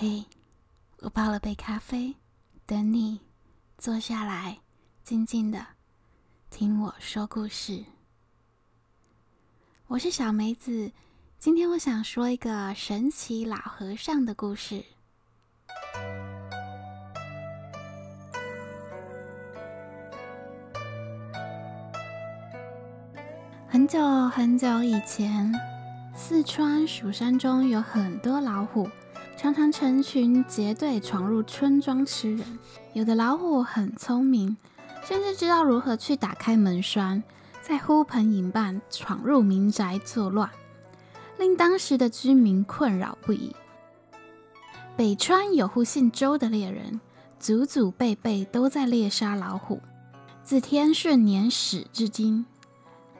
嘿，我泡了杯咖啡，等你坐下来，静静的听我说故事。我是小梅子，今天我想说一个神奇老和尚的故事。很久很久以前，四川蜀山中有很多老虎，常常成群结队闯入村庄吃人。有的老虎很聪明，甚至知道如何去打开门栓，再呼朋引伴闯入民宅作乱，令当时的居民困扰不已。北川有户姓周的猎人，祖祖辈辈都在猎杀老虎，自天顺年始至今。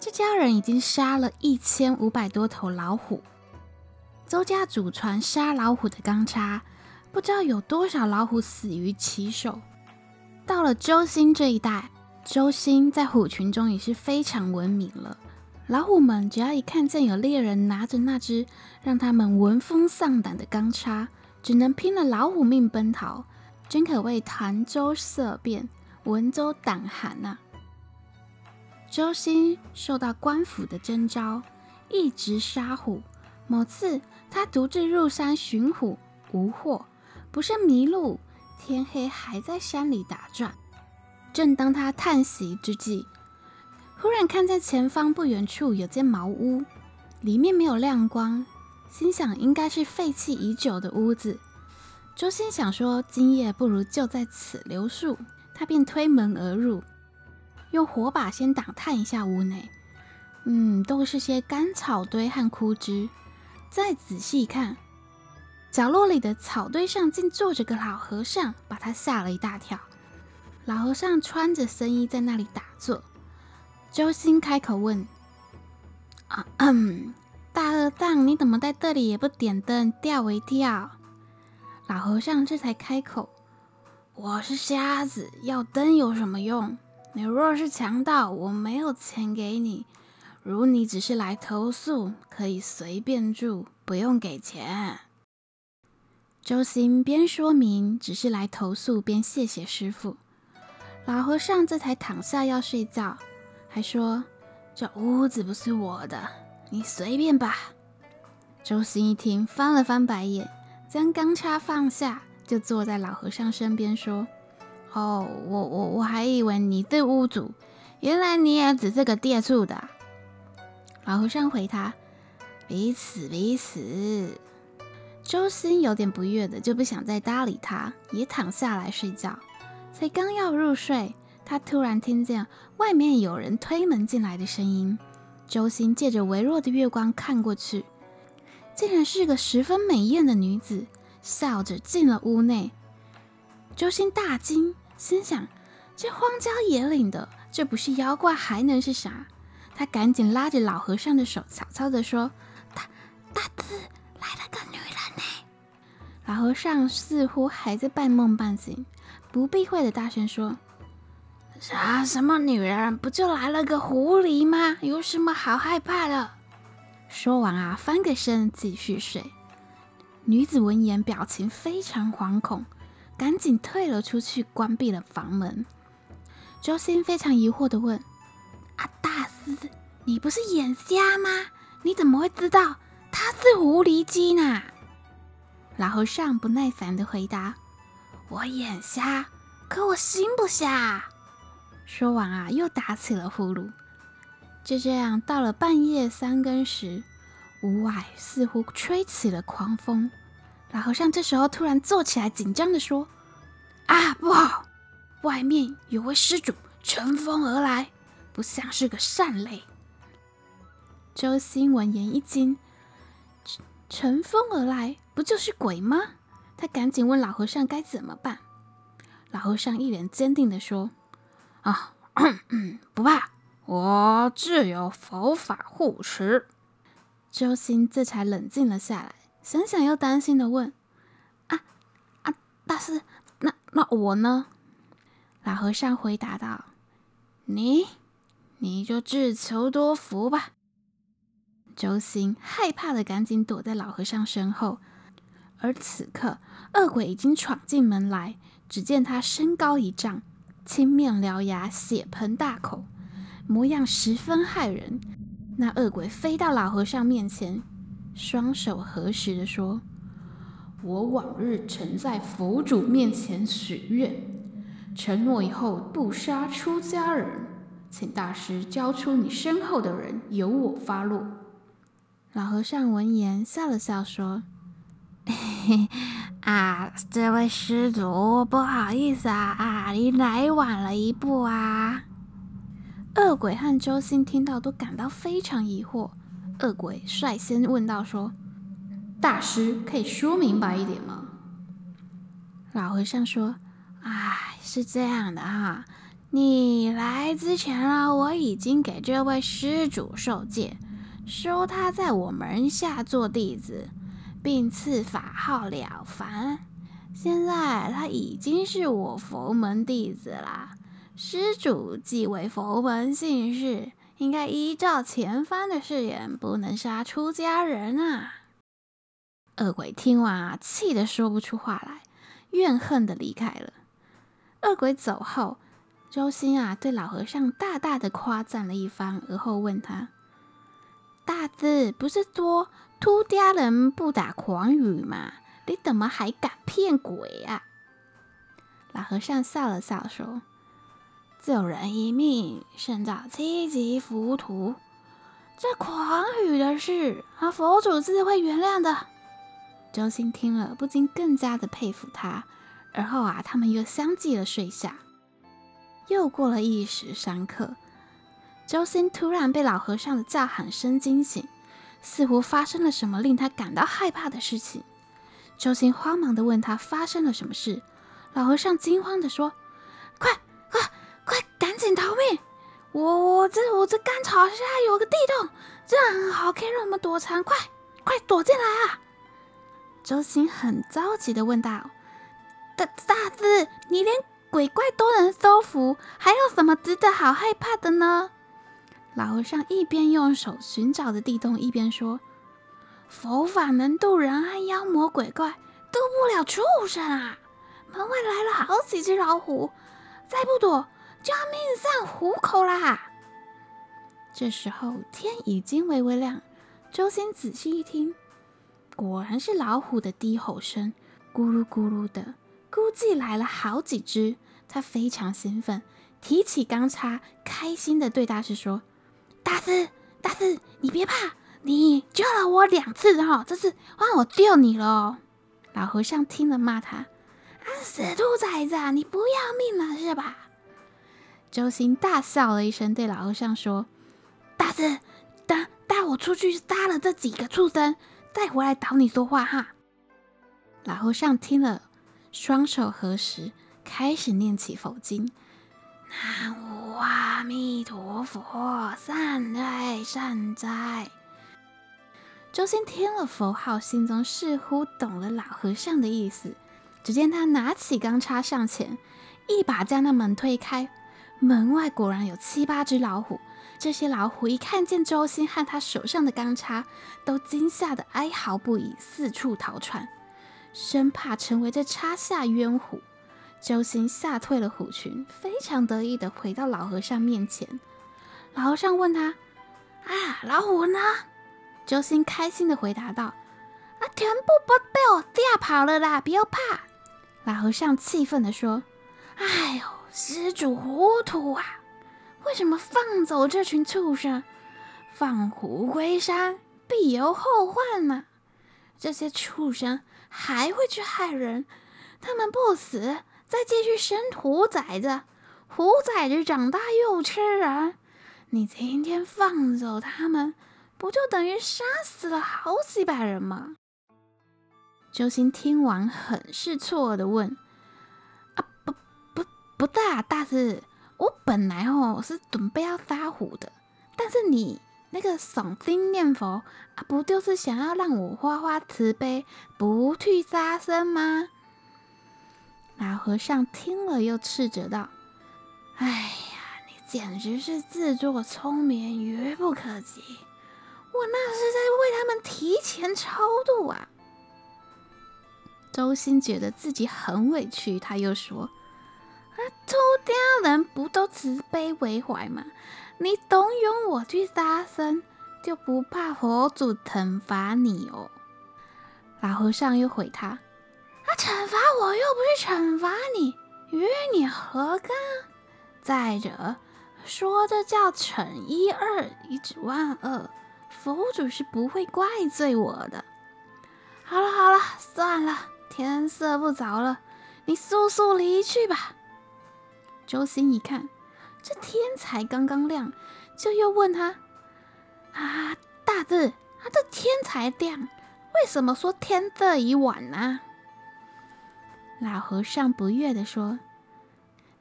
这家人已经杀了一千五百多头老虎。周家祖传杀老虎的钢叉，不知道有多少老虎死于其手。到了周兴这一代，周兴在虎群中已是非常闻名了。老虎们只要一看见有猎人拿着那只让他们闻风丧胆的钢叉，只能拼了老虎命奔逃，真可谓谈周色变，闻周胆寒呐、啊。周兴受到官府的征召，一直杀虎。某次，他独自入山寻虎，无获，不慎迷路，天黑还在山里打转。正当他叹息之际，忽然看见前方不远处有间茅屋，里面没有亮光，心想应该是废弃已久的屋子。周心想说，今夜不如就在此留宿，他便推门而入。用火把先打探一下屋内，嗯，都是些干草堆和枯枝。再仔细看，角落里的草堆上竟坐着个老和尚，把他吓了一大跳。老和尚穿着僧衣在那里打坐。周兴开口问：“啊，嗯，大和尚，你怎么在这里也不点灯，吓我一跳？”老和尚这才开口：“我是瞎子，要灯有什么用？”你若是强盗，我没有钱给你；如你只是来投宿，可以随便住，不用给钱。周兴边说明只是来投宿，边谢谢师傅。老和尚这才躺下要睡觉，还说：“这屋子不是我的，你随便吧。”周兴一听，翻了翻白眼，将钢叉放下，就坐在老和尚身边说。哦，我我我还以为你是屋主，原来你也只是个借宿的。老和尚回他：“彼此彼此。”周兴有点不悦的，就不想再搭理他，也躺下来睡觉。才刚要入睡，他突然听见外面有人推门进来的声音。周兴借着微弱的月光看过去，竟然是个十分美艳的女子，笑着进了屋内。周兴大惊，心想：这荒郊野岭的，这不是妖怪还能是啥？他赶紧拉着老和尚的手，悄悄地说：“大大师来了个女人呢。”老和尚似乎还在半梦半醒，不避讳的大声说：“啥？什么女人？不就来了个狐狸吗？有什么好害怕的？”说完啊，翻个身继续睡。女子闻言，表情非常惶恐。赶紧退了出去，关闭了房门。周星非常疑惑地问：“，你不是眼瞎吗？你怎么会知道他是狐狸精呢？”老和尚不耐烦地回答：“我眼瞎，可我心不瞎。”说完啊，又打起了呼噜。就这样，到了半夜三更时，屋外似乎吹起了狂风。老和尚这时候突然坐起来，紧张地说：“啊，不好！外面有位施主乘风而来，不像是个善类。”周星闻言一惊：“乘风而来，不就是鬼吗？”他赶紧问老和尚该怎么办。老和尚一脸坚定地说：“啊，不怕，我自有佛法护持。”周星这才冷静了下来。想想又担心的问：“啊啊，大师，那那我呢？”老和尚回答道：“你，你就自求多福吧。”周兴害怕的赶紧躲在老和尚身后，而此刻恶鬼已经闯进门来。只见他身高一丈，青面獠牙，血盆大口，模样十分骇人。那恶鬼飞到老和尚面前，双手合十的说：“我往日曾在佛祖面前许愿，承诺以后不杀出家人，请大师交出你身后的人，由我发落。”老和尚闻言笑了笑说：“嘿嘿。”啊，这位施主，不好意思啊，啊，你来晚了一步啊。恶鬼和周星听到都感到非常疑惑。恶鬼率先问道说：“大师，可以说明白一点吗？”老和尚说：“哎，是这样的哈，你来之前啊，我已经给这位施主受戒，收他在我门下做弟子。”并赐法号了凡，现在他已经是我佛门弟子啦。施主既为佛门信士，应该依照前番的誓言，不能杀出家人啊！恶鬼听完啊，气得说不出话来，怨恨的离开了。恶鬼走后，周星啊，对老和尚大大的夸赞了一番，而后问他：“大师不是说？”秃家人不打诳语吗？你怎么还敢骗鬼啊？老和尚笑了笑说：“救人一命胜造七级浮屠，这誑语的事，啊，佛祖自会原谅的。”周星听了不禁更加的佩服他。而后啊，他们又相继的睡下。又过了一时三刻，周星突然被老和尚的叫喊声惊醒。似乎发生了什么令他感到害怕的事情，周星慌忙地问他发生了什么事。老和尚惊慌地说：“快快快，赶紧逃命！我我这我这干草下有个地洞，这样很好，可以让我们躲藏。快快躲进来啊！”周星很着急地问道：“大大师，你连鬼怪都能收服，还有什么值得好害怕的呢？”老和尚一边用手寻找着地洞，一边说：“佛法能渡人和妖魔鬼怪，渡不了畜生啊！门外来了好几只老虎，再不躲就要命丧虎口啦！”这时候天已经微微亮，周星仔细一听，果然是老虎的低吼声，咕噜咕噜的，估计来了好几只。他非常兴奋，提起钢叉，开心的对大师说。大师，大师，你别怕，你救了我两次哈，这次换我救你喽。老和尚听了骂他：“啊，死兔崽子，你不要命了是吧？”周星大笑了一声，对老和尚说：“大师，带带我出去杀了这几个畜生，再回来找你说话哈。”老和尚听了，双手合十，开始念起佛经。南无阿弥陀佛，善哉善哉。周星听了佛号，心中似乎懂了老和尚的意思。只见他拿起钢叉上前，一把将那门推开。门外果然有七八只老虎。这些老虎一看见周星和他手上的钢叉，都惊吓得哀嚎不已，四处逃窜，生怕成为这叉下冤虎。周星吓退了虎群，非常得意地回到老和尚面前。老和尚问他：“啊，老虎呢？”周星开心地回答道：“啊，全部不被我吓跑了啦！不要怕。”老和尚气愤地说：“哎呦，施主糊涂啊！为什么放走这群畜生？放虎归山，必有后患呢、这些畜生还会去害人，他们不死。”再继续生虎崽子，虎崽子长大又吃人，你今天放走他们，不就等于杀死了好几百人吗？周星听完很是错愕的问：“啊，不不不大大师，我本来哦是准备要杀虎的，但是你那个诵经念佛啊，不就是想要让我花花慈悲，不去杀生吗？”老和尚听了，又斥责道：“哎呀，你简直是自作聪明，愚不可及！我那是在为他们提前超度啊！”周星觉得自己很委屈，他又说：“啊，出家人不都慈悲为怀吗？你怂恿我去杀生，就不怕佛祖惩罚你哦？”老和尚又回他：“啊，惩罚我又不是惩罚你，与你何干？再者，说这叫惩一二，一指万恶，佛祖是不会怪罪我的。好了好了，算了。”天色不早了，你速速离去吧。周兴一看，这天才刚刚亮，就又问他：“啊，大智，啊，这天才亮，为什么说天色已晚呢？”老和尚不悦地说：“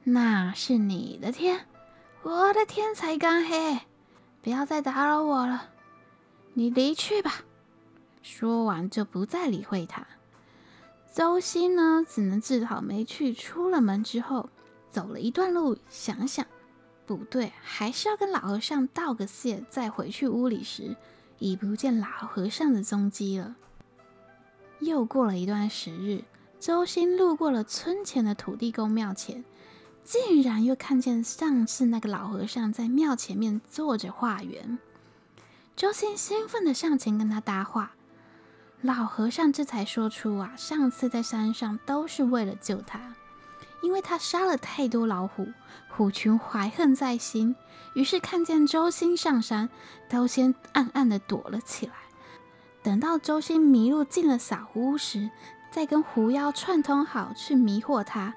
那是你的天，我的天才刚黑，不要再打扰我了，你离去吧。”说完就不再理会他。周兴呢，只能自讨没趣。出了门之后，走了一段路，想想不对，还是要跟老和尚道个谢。再回去屋里时，已不见老和尚的踪迹了。又过了一段时日，周兴路过了村前的土地公庙前，竟然又看见上次那个老和尚在庙前面坐着化缘。周兴兴奋地上前跟他搭话。老和尚这才说出啊，上次在山上都是为了救他，因为他杀了太多老虎，虎群怀恨在心，于是看见周兴上山，都先暗暗的躲了起来。等到周兴迷路进了小屋时，再跟狐妖串通好去迷惑他，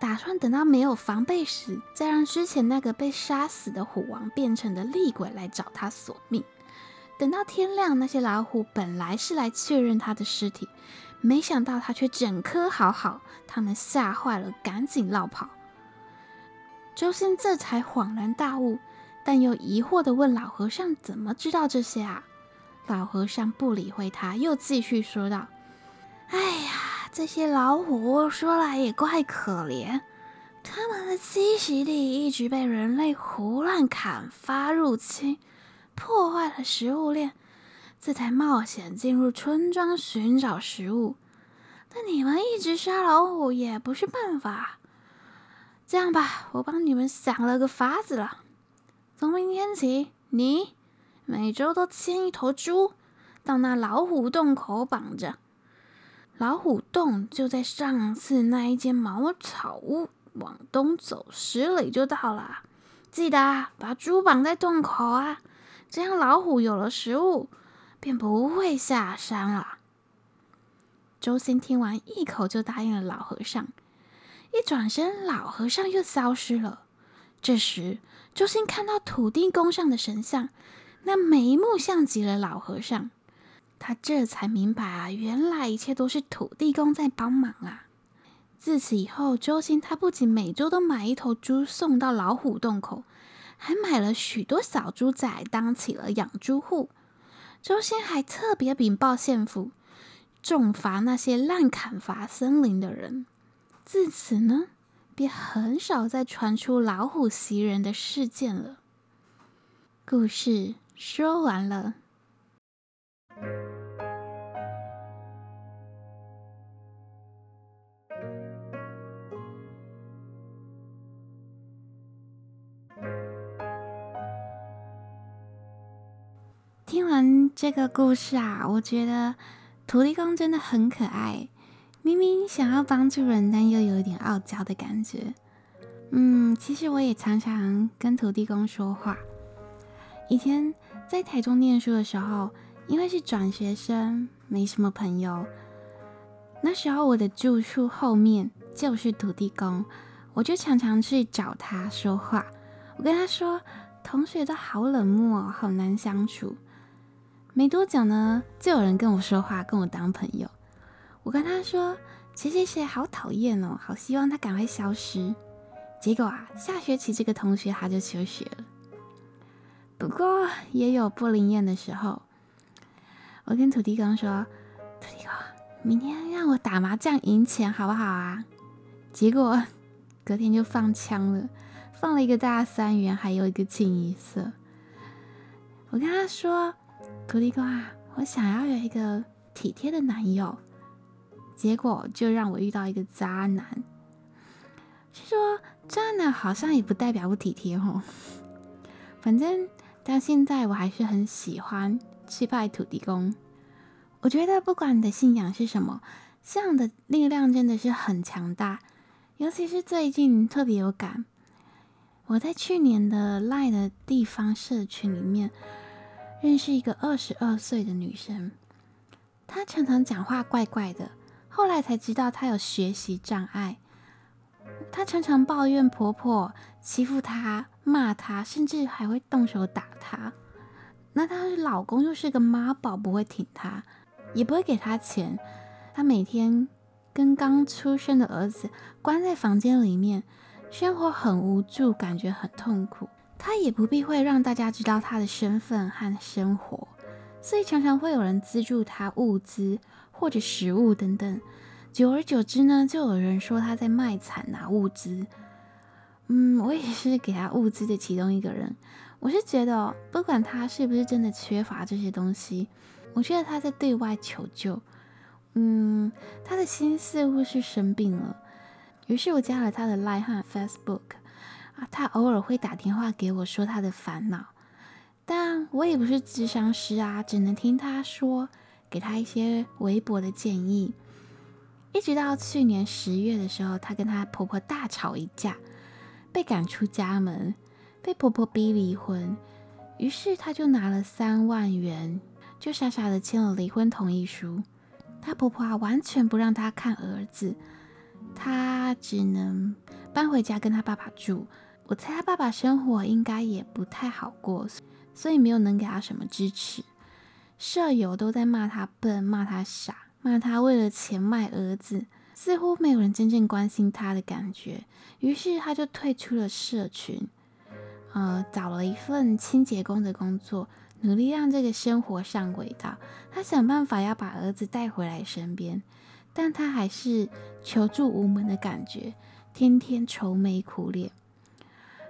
打算等到没有防备时，再让之前那个被杀死的虎王变成的厉鬼来找他索命。等到天亮，那些老虎本来是来确认他的尸体，没想到他却整颗好好，他们吓坏了，赶紧落跑。周兴这才恍然大悟，但又疑惑地问老和尚：“怎么知道这些啊？”老和尚不理会他，又继续说道：“哎呀，这些老虎说来也怪可怜，他们的栖息地一直被人类胡乱砍伐入侵。”破坏了食物链，这才冒险进入村庄寻找食物。但你们一直杀老虎也不是办法。这样吧，我帮你们想了个法子了。从明天起，你每周都牵一头猪到那老虎洞口绑着。老虎洞就在上次那一间茅草屋，往东走十里就到了。记得把猪绑在洞口啊！这样老虎有了食物，便不会下山了。周星听完，一口就答应了老和尚。一转身，老和尚又消失了。这时，周星看到土地公上的神像，那眉目像极了老和尚。他这才明白啊，原来一切都是土地公在帮忙啊。自此以后，周星他不仅每周都买一头猪送到老虎洞口。还买了许多小猪仔，当起了养猪户。周星还特别禀报县府，重罚那些滥砍伐森林的人。自此呢，便很少再传出老虎袭人的事件了。故事说完了。听完这个故事啊，我觉得土地公真的很可爱。明明想要帮助人，但又有一点傲娇的感觉。嗯，其实我也常常跟土地公说话。以前在台中念书的时候，因为是转学生，没什么朋友。那时候我的住处后面就是土地公，我就常常去找他说话。我跟他说，同学都好冷漠，好难相处。没多久呢，就有人跟我说话，跟我当朋友。我跟他说：“谁谁谁好讨厌哦，好希望他赶快消失。”结果啊，下学期这个同学他就休学了。不过也有不灵验的时候。我跟土地公说：“土地公，明天让我打麻将赢钱好不好啊？”结果隔天就放枪了，放了一个大三元，还有一个清一色。我跟他说。土地公啊，我想要有一个体贴的男友。结果就让我遇到一个渣男。据说渣男好像也不代表不体贴哦。反正到现在我还是很喜欢去拜土地公。我觉得不管你的信仰是什么，这样的力量真的是很强大。尤其是最近特别有感。我在去年的赖的地方社群里面认识一个二十二岁的女生，她常常讲话怪怪的，后来才知道她有学习障碍。她常常抱怨婆婆欺负她、骂她，甚至还会动手打她。那她的老公又是个妈宝，不会挺她，也不会给她钱。她每天跟刚出生的儿子关在房间里面。生活很无助，感觉很痛苦。他也不避讳让大家知道他的身份和生活，所以常常会有人资助他物资或者食物等等。久而久之呢，就有人说他在卖惨拿物资。嗯，我也是给他物资的其中一个人。我是觉得，不管他是不是真的缺乏这些东西，我觉得他在对外求救。嗯，他的心似乎是生病了。于是我加了他的 Line 和 Facebook 啊，他偶尔会打电话给我说他的烦恼，但我也不是智商师啊，只能听他说，给他一些微薄的建议。一直到去年十月的时候，她跟她婆婆大吵一架，被赶出家门，被婆婆逼离婚，于是她就拿了三万元，就傻傻的签了离婚同意书。她婆婆啊，完全不让她看儿子。他只能搬回家跟他爸爸住。我猜他爸爸生活应该也不太好过，所以没有能给他什么支持。舍友都在骂他笨，骂他傻，骂他为了钱卖儿子，似乎没有人真正关心他的感觉。于是他就退出了社群，呃，找了一份清洁工的工作，努力让这个生活上轨道。他想办法要把儿子带回来身边。但他还是求助无门的感觉，天天愁眉苦脸。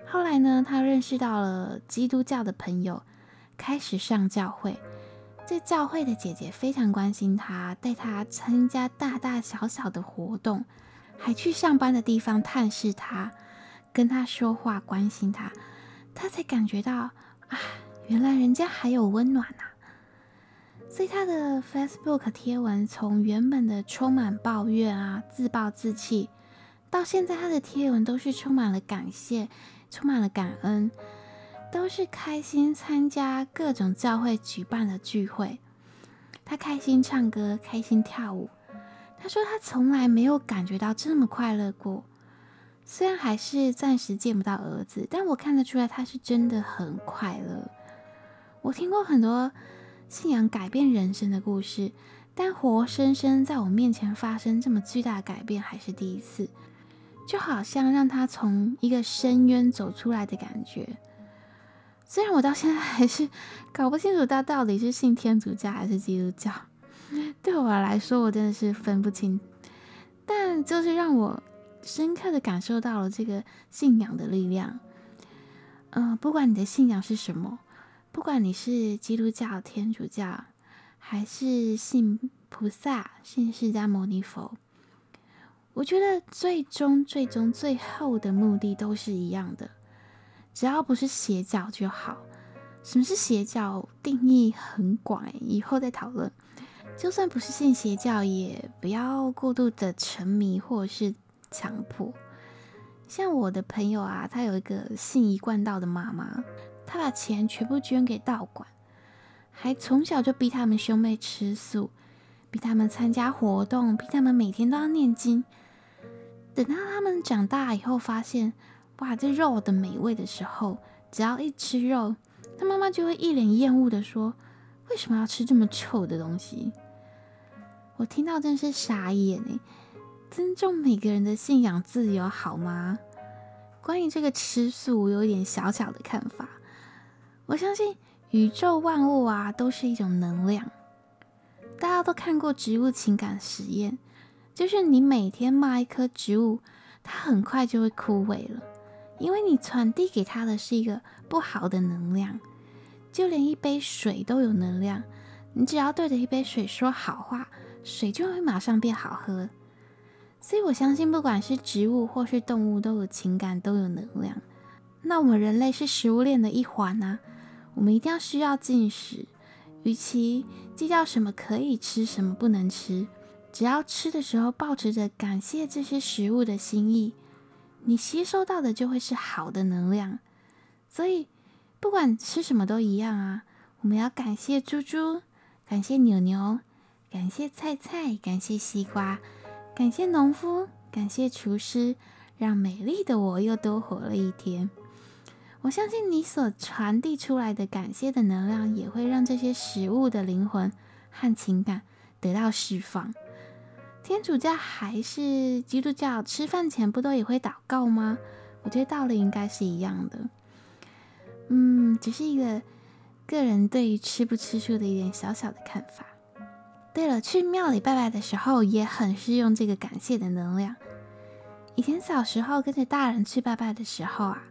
后来呢，他认识到了基督教的朋友，开始上教会。这教会的姐姐非常关心他，带他参加大大小小的活动，还去上班的地方探视他，跟他说话，关心他。他才感觉到啊，原来人家还有温暖啊。所以他的 Facebook 贴文从原本的充满抱怨啊、自暴自弃，到现在他的贴文都是充满了感谢、充满了感恩，都是开心参加各种教会举办的聚会。他开心唱歌、开心跳舞。他说他从来没有感觉到这么快乐过。虽然还是暂时见不到儿子，但我看得出来他是真的很快乐。我听过很多。信仰改变人生的故事，但活生生在我面前发生这么巨大的改变还是第一次，就好像让他从一个深渊走出来的感觉。虽然我到现在还是搞不清楚他到底是信天主教还是基督教，对我来说我真的是分不清，但就是让我深刻的感受到了这个信仰的力量。嗯、不管你的信仰是什么。不管你是基督教、天主教，还是信菩萨、信释迦牟尼佛，我觉得最终、最终、最后的目的都是一样的，只要不是邪教就好。什么是邪教？定义很广，以后再讨论。就算不是信邪教，也不要过度的沉迷或者是强迫。像我的朋友啊，他有一个信一贯道的妈妈。他把钱全部捐给道馆，还从小就逼他们兄妹吃素，逼他们参加活动，逼他们每天都要念经。等到他们长大以后，发现哇，这肉的美味的时候，只要一吃肉，他妈妈就会一脸厌恶的说：“为什么要吃这么臭的东西？”我听到真是傻眼哎！尊重每个人的信仰自由好吗？关于这个吃素，我有一点小小的看法。我相信宇宙万物啊，都是一种能量。大家都看过植物情感实验，就是你每天骂一棵植物，它很快就会枯萎了，因为你传递给它的是一个不好的能量。就连一杯水都有能量，你只要对着一杯水说好话，水就会马上变好喝。所以我相信，不管是植物或是动物，都有情感，都有能量。那我们人类是食物链的一环啊，我们一定要需要进食。与其计较什么可以吃，什么不能吃，只要吃的时候抱持着感谢这些食物的心意，你吸收到的就会是好的能量。所以，不管吃什么都一样啊，我们要感谢猪猪，感谢牛牛，感谢菜菜，感谢西瓜，感谢农夫，感谢厨师，让美丽的我又多活了一天。我相信你所传递出来的感谢的能量，也会让这些食物的灵魂和情感得到释放。天主教还是基督教，吃饭前不都也会祷告吗？我觉得道理应该是一样的。嗯，只是一个个人对于吃不吃素的一点小小的看法。对了，去庙里拜拜的时候，也很适用这个感谢的能量。以前小时候跟着大人去拜拜的时候啊。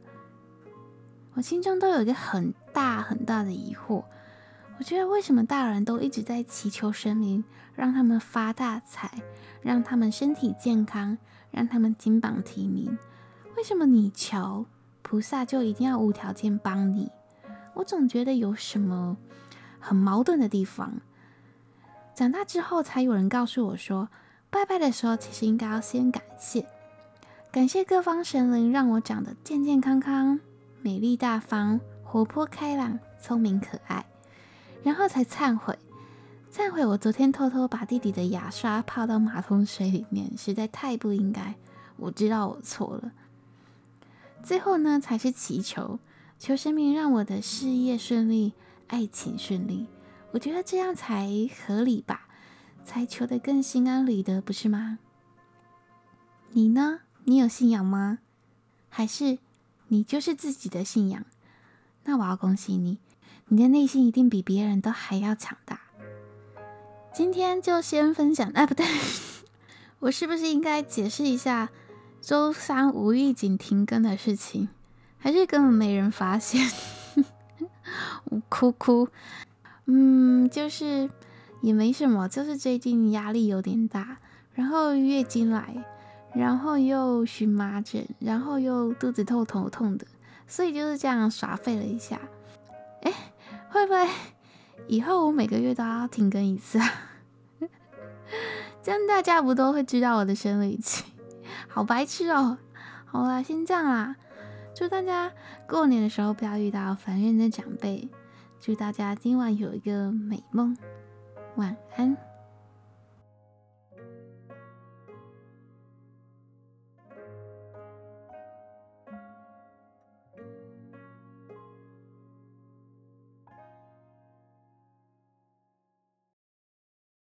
我心中都有一个很大很大的疑惑，我觉得为什么大人都一直在祈求神明，让他们发大财，让他们身体健康，让他们金榜题名？为什么你求菩萨就一定要无条件帮你？我总觉得有什么很矛盾的地方。长大之后才有人告诉我说，拜拜的时候其实应该要先感谢，感谢各方神灵让我长得健健康康。美丽大方、活泼开朗、聪明可爱，然后才忏悔。忏悔我昨天偷偷把弟弟的牙刷泡到马桶水里面，实在太不应该。我知道我错了。最后呢，才是祈求，求神明让我的事业顺利、爱情顺利。我觉得这样才合理吧，才求得更心安理得，不是吗？你呢？你有信仰吗？还是？你就是自己的信仰，那我要恭喜你，你的内心一定比别人都还要强大。今天就先分享，哎，不对，我是不是应该解释一下周三无预警停更的事情？还是根本没人发现？我哭哭，嗯，就是也没什么，就是最近压力有点大，然后月经来。然后又荨麻疹，然后又肚子痛头痛的，所以就是这样耍废了一下。哎，会不会以后我每个月都要停更一次啊？这样大家不都会知道我的生理期？好白痴哦！好啦，先这样啦。祝大家过年的时候不要遇到烦人的长辈。祝大家今晚有一个美梦，晚安。